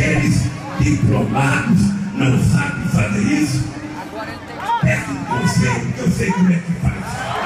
Aqueles diplomados não sabem fazer isso? Peço um conselho, que eu sei como é que faz.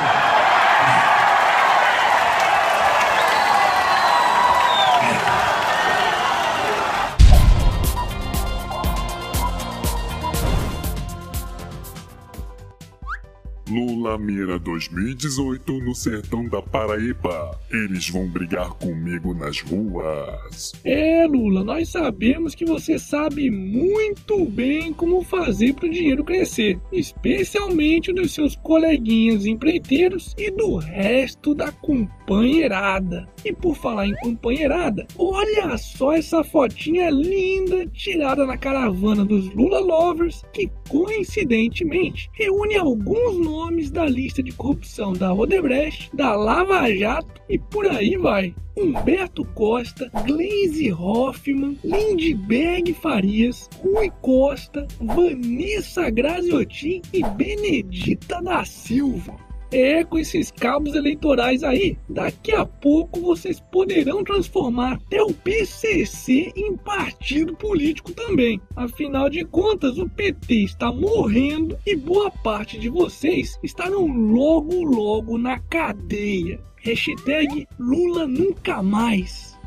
Lula mira 2018 no sertão da Paraíba. Eles vão brigar comigo nas ruas. É, Lula, nós sabemos que você sabe muito bem como fazer para o dinheiro crescer, especialmente dos seus coleguinhas empreiteiros e do resto da companheirada. E por falar em companheirada, olha só essa fotinha linda tirada na caravana dos Lula Lovers, que coincidentemente reúne alguns nomes da lista de corrupção da Odebrecht, da Lava Jato e por aí vai. Humberto Costa, Glaze Hoffman, Lindbergh Farias, Rui Costa, Vanessa Graziotin e Benedita da Silva. É, com esses cabos eleitorais aí, daqui a pouco vocês poderão transformar até o PCC em partido político também. Afinal de contas, o PT está morrendo e boa parte de vocês estarão logo logo na cadeia. Hashtag Lula nunca mais.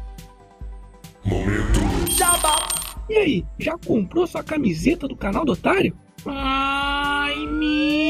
Momento. E aí, já comprou sua camiseta do canal do Otário? Ai meu, não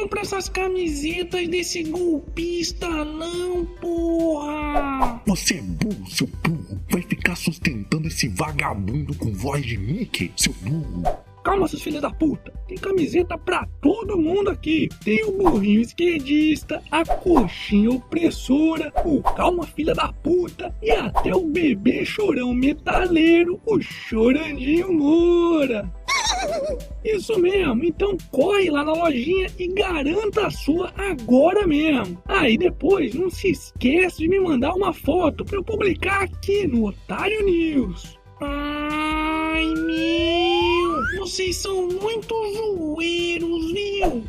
compra essas camisetas desse golpista não, porra! Você é burro, seu burro. Vai ficar sustentando esse vagabundo com voz de Mickey, seu burro. Calma, seus filhos da puta. Tem camiseta pra todo mundo aqui. Tem o burrinho esquerdista, a coxinha opressora, o calma filha da puta e até o bebê chorão metaleiro, o chorandinho Moura. Isso mesmo, então corre lá na lojinha e garanta a sua agora mesmo. Aí depois não se esquece de me mandar uma foto para eu publicar aqui no Otário News. Ai meu, vocês são muito zoeiros, viu?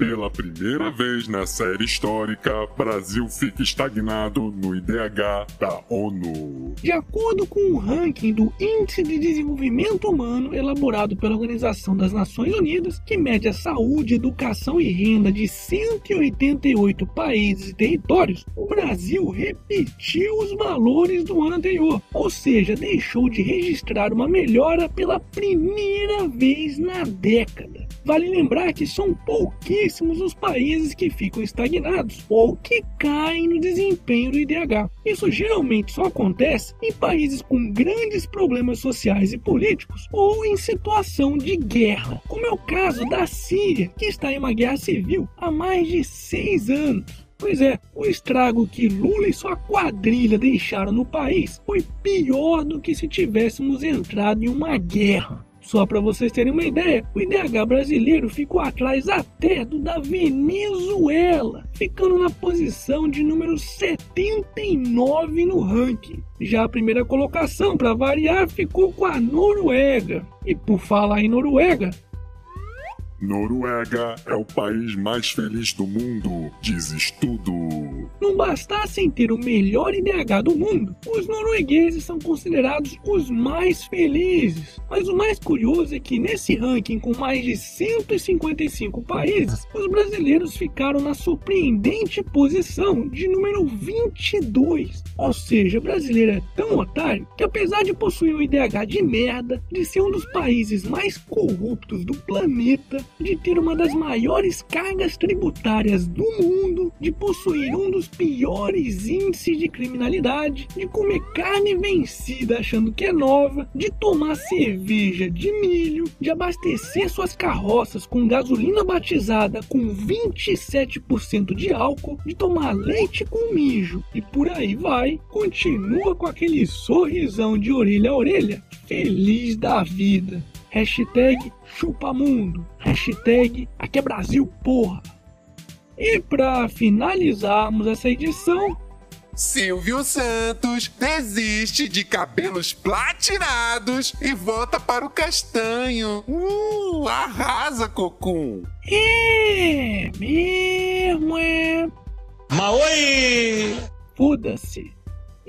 Pela primeira vez na série histórica, Brasil fica estagnado no IDH da ONU. De acordo com o ranking do Índice de Desenvolvimento Humano elaborado pela Organização das Nações Unidas, que mede a saúde, educação e renda de 188 países e territórios, o Brasil repetiu os valores do ano anterior, ou seja, deixou de registrar uma melhora pela primeira vez na década. Vale lembrar que são pouquíssimos os países que ficam estagnados ou que caem no desempenho do IDH. Isso geralmente só acontece em países com grandes problemas sociais e políticos ou em situação de guerra, como é o caso da Síria, que está em uma guerra civil há mais de seis anos. Pois é, o estrago que Lula e sua quadrilha deixaram no país foi pior do que se tivéssemos entrado em uma guerra. Só para vocês terem uma ideia, o IDH brasileiro ficou atrás até do da Venezuela, ficando na posição de número 79 no ranking. Já a primeira colocação, para variar, ficou com a Noruega. E por falar em Noruega, Noruega é o país mais feliz do mundo, diz estudo. Não bastassem ter o melhor IDH do mundo, os noruegueses são considerados os mais felizes. Mas o mais curioso é que nesse ranking com mais de 155 países, os brasileiros ficaram na surpreendente posição de número 22. Ou seja, o brasileiro é tão otário que apesar de possuir um IDH de merda, de ser um dos países mais corruptos do planeta, de ter uma das maiores cargas tributárias do mundo, de possuir um dos piores índices de criminalidade, de comer carne vencida achando que é nova, de tomar cerveja de milho, de abastecer suas carroças com gasolina batizada com 27% de álcool, de tomar leite com mijo e por aí vai, continua com aquele sorrisão de orelha a orelha, feliz da vida. Hashtag chupamundo. Hashtag aqui é Brasil, porra. E para finalizarmos essa edição, Silvio Santos desiste de cabelos platinados e volta para o castanho. Uh, arrasa, Cocum! é mesmo é. Maoi! foda-se.